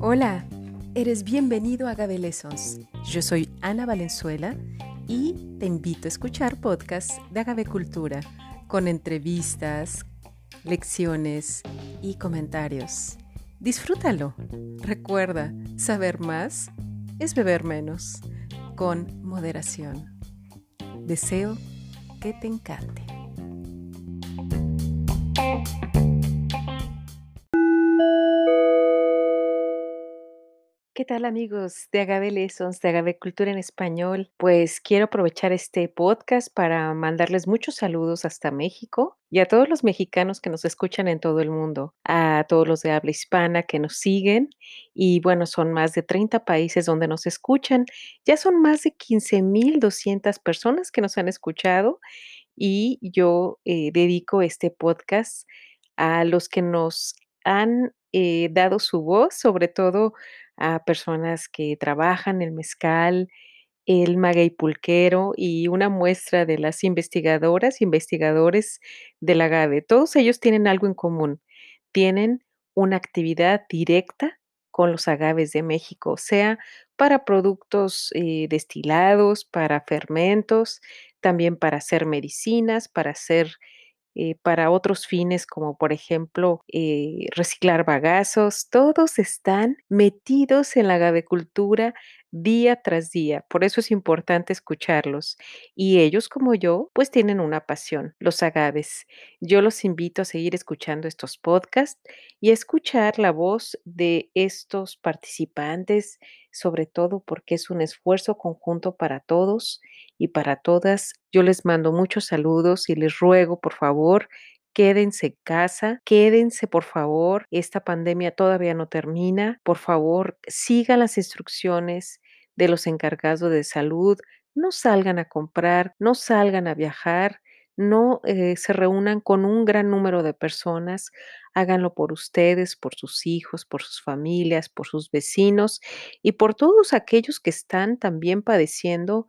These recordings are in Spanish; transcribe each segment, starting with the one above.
Hola, eres bienvenido a Agave Lessons. Yo soy Ana Valenzuela y te invito a escuchar podcasts de Agave Cultura con entrevistas, lecciones y comentarios. Disfrútalo. Recuerda, saber más es beber menos, con moderación. Deseo que te encante. Tal amigos de Agave Lessons, de Agave Cultura en Español? Pues quiero aprovechar este podcast para mandarles muchos saludos hasta México y a todos los mexicanos que nos escuchan en todo el mundo, a todos los de habla hispana que nos siguen y bueno, son más de 30 países donde nos escuchan, ya son más de 15.200 personas que nos han escuchado y yo eh, dedico este podcast a los que nos han eh, dado su voz, sobre todo a personas que trabajan el mezcal, el maguey pulquero y una muestra de las investigadoras, investigadores del agave. Todos ellos tienen algo en común. Tienen una actividad directa con los agaves de México, sea para productos eh, destilados, para fermentos, también para hacer medicinas, para hacer eh, para otros fines como por ejemplo eh, reciclar bagazos, todos están metidos en la agavecultura día tras día. Por eso es importante escucharlos. Y ellos, como yo, pues tienen una pasión, los agaves. Yo los invito a seguir escuchando estos podcasts y a escuchar la voz de estos participantes, sobre todo porque es un esfuerzo conjunto para todos y para todas. Yo les mando muchos saludos y les ruego, por favor, quédense en casa, quédense por favor, esta pandemia todavía no termina, por favor sigan las instrucciones de los encargados de salud, no salgan a comprar, no salgan a viajar, no eh, se reúnan con un gran número de personas, háganlo por ustedes, por sus hijos, por sus familias, por sus vecinos y por todos aquellos que están también padeciendo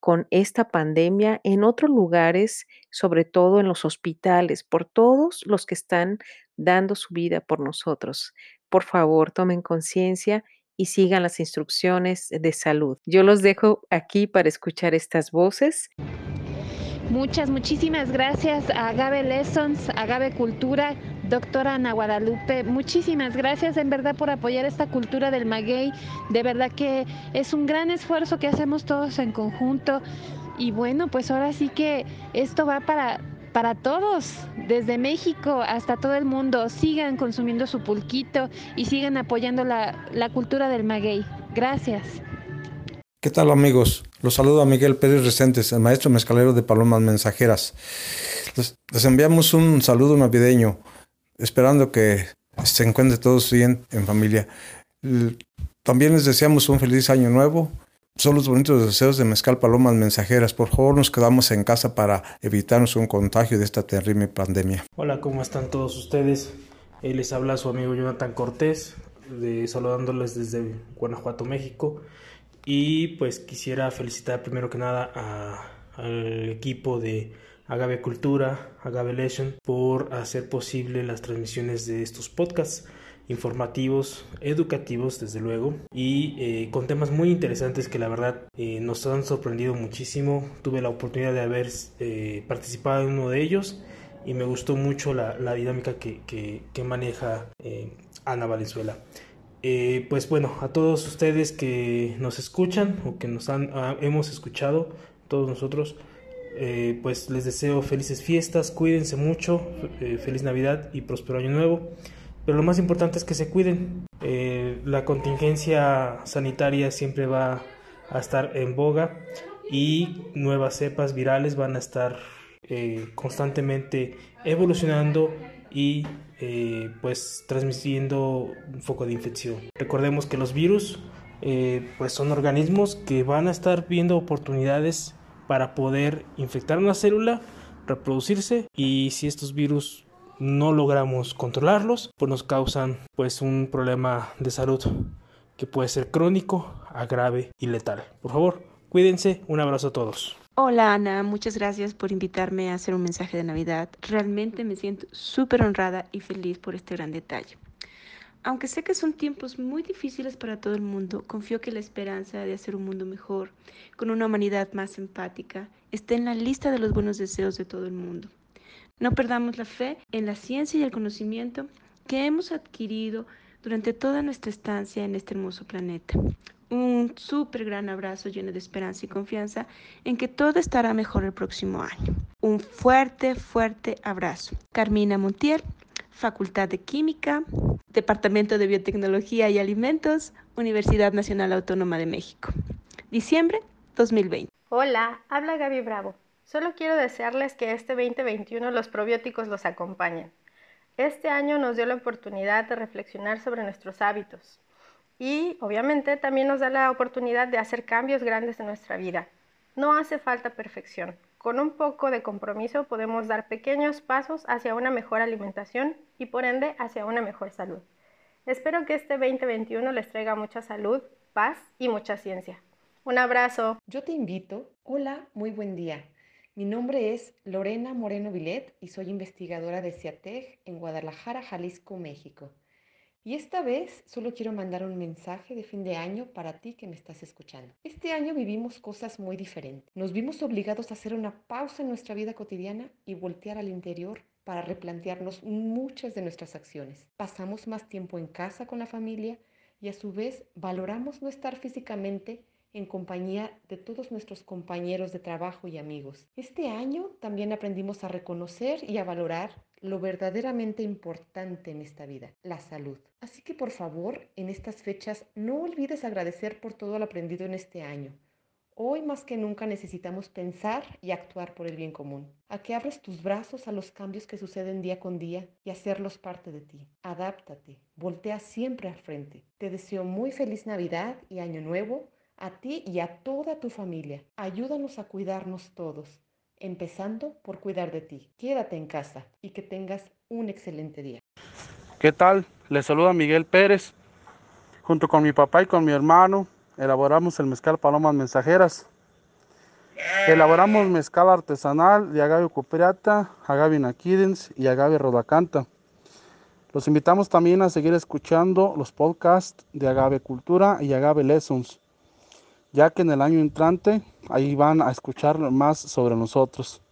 con esta pandemia en otros lugares, sobre todo en los hospitales, por todos los que están dando su vida por nosotros. Por favor, tomen conciencia y sigan las instrucciones de salud. Yo los dejo aquí para escuchar estas voces. Muchas, muchísimas gracias a Agave Lessons, Agave Cultura, doctora Ana Guadalupe. Muchísimas gracias en verdad por apoyar esta cultura del maguey. De verdad que es un gran esfuerzo que hacemos todos en conjunto. Y bueno, pues ahora sí que esto va para, para todos, desde México hasta todo el mundo. Sigan consumiendo su pulquito y sigan apoyando la, la cultura del maguey. Gracias. ¿Qué tal amigos? Los saludo a Miguel Pérez Recentes, el maestro mezcalero de Palomas Mensajeras. Les, enviamos un saludo navideño, esperando que se encuentren todos bien en familia. También les deseamos un feliz año nuevo. Son los bonitos deseos de Mezcal Palomas Mensajeras. Por favor, nos quedamos en casa para evitarnos un contagio de esta terrible pandemia. Hola, ¿cómo están todos ustedes? Eh, les habla su amigo Jonathan Cortés, de, saludándoles desde Guanajuato, México. Y pues quisiera felicitar primero que nada al equipo de Agave Cultura, Agave Lesson, por hacer posible las transmisiones de estos podcasts informativos, educativos desde luego y eh, con temas muy interesantes que la verdad eh, nos han sorprendido muchísimo. Tuve la oportunidad de haber eh, participado en uno de ellos y me gustó mucho la, dinámica que, que maneja Ana Valenzuela. Eh, pues bueno, a todos ustedes que nos escuchan o que nos han, ah, hemos escuchado, todos nosotros, eh, pues les deseo felices fiestas, cuídense mucho, eh, feliz Navidad y próspero año nuevo. Pero lo más importante es que se cuiden. la contingencia sanitaria siempre va a estar en boga y nuevas cepas virales van a estar constantemente evolucionando y eh, pues transmitiendo un foco de infección. Recordemos que los virus eh, pues son organismos que van a estar viendo oportunidades para poder infectar una célula, reproducirse y si estos virus no logramos controlarlos, pues nos causan pues un problema de salud que puede ser crónico, grave y letal. Por favor, cuídense, un abrazo a todos. Hola Ana, muchas gracias por invitarme a hacer un mensaje de Navidad. Realmente me siento súper honrada y feliz por este gran detalle. Aunque sé que son tiempos muy difíciles para todo el mundo, confío que la esperanza de hacer un mundo mejor, con una humanidad más empática, esté en la lista de los buenos deseos de todo el mundo. No perdamos la fe en la ciencia y el conocimiento que hemos adquirido durante toda nuestra estancia en este hermoso planeta. Un súper gran abrazo lleno de esperanza y confianza en que todo estará mejor el próximo año. Un fuerte, fuerte abrazo. Carmina Montiel, Facultad de Química, Departamento de Biotecnología y Alimentos, Universidad Nacional Autónoma de México. Diciembre 2020. Hola, habla Gaby Bravo. Solo quiero desearles que este 2021 los probióticos los acompañen. Este año nos dio la oportunidad de reflexionar sobre nuestros hábitos y obviamente también nos da la oportunidad de hacer cambios grandes en nuestra vida. No hace falta perfección, con un poco de compromiso podemos dar pequeños pasos hacia una mejor alimentación y por ende hacia una mejor salud. Espero que este 2021 les traiga mucha salud, paz y mucha ciencia. Un abrazo. Yo te invito. Hola, muy buen día. Mi nombre es Lorena Moreno Vilet y soy investigadora de CIATEG en Guadalajara, Jalisco, México. Y esta vez solo quiero mandar un mensaje de fin de año para ti que me estás escuchando. Este año vivimos cosas muy diferentes. Nos vimos obligados a hacer una pausa en nuestra vida cotidiana y voltear al interior para replantearnos muchas de nuestras acciones. Pasamos más tiempo en casa con la familia y a su vez valoramos no estar físicamente en compañía de todos nuestros compañeros de trabajo y amigos. Este año también aprendimos a reconocer y a valorar lo verdaderamente importante en esta vida, la salud. Así que por favor, en estas fechas no olvides agradecer por todo lo aprendido en este año. Hoy más que nunca necesitamos pensar y actuar por el bien común. A que abres tus brazos a los cambios que suceden día con día y hacerlos parte de ti. Adáptate, voltea siempre al frente. Te deseo muy feliz Navidad y Año Nuevo a ti y a toda tu familia. Ayúdanos a cuidarnos todos empezando por cuidar de ti. Quédate en casa y que tengas un excelente día. ¿Qué tal? Les saluda Miguel Pérez. Junto con mi papá y con mi hermano elaboramos el mezcal Palomas Mensajeras. Elaboramos mezcal artesanal de agave cupriata, agave naquidens y agave rodacanta. Los invitamos también a seguir escuchando los podcasts de Agave Cultura y Agave Lessons ya que en el año entrante ahí van a escuchar más sobre nosotros.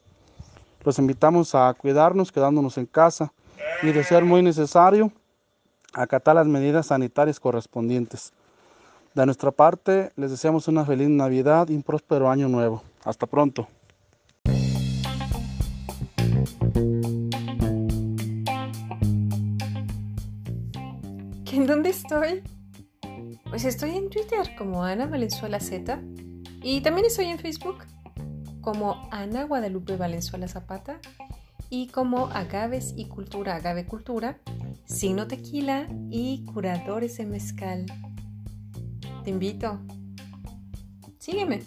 Los invitamos a cuidarnos quedándonos en casa y de ser muy necesario, acatar las medidas sanitarias correspondientes. De nuestra parte, les deseamos una feliz Navidad y un próspero año nuevo. Hasta pronto. ¿En dónde estoy? Pues estoy en Twitter como Ana Valenzuela Z y también estoy en Facebook como Ana Guadalupe Valenzuela Zapata y como Agaves y Cultura, Agave Cultura, Signo Tequila y Curadores de Mezcal. Te invito. Sígueme.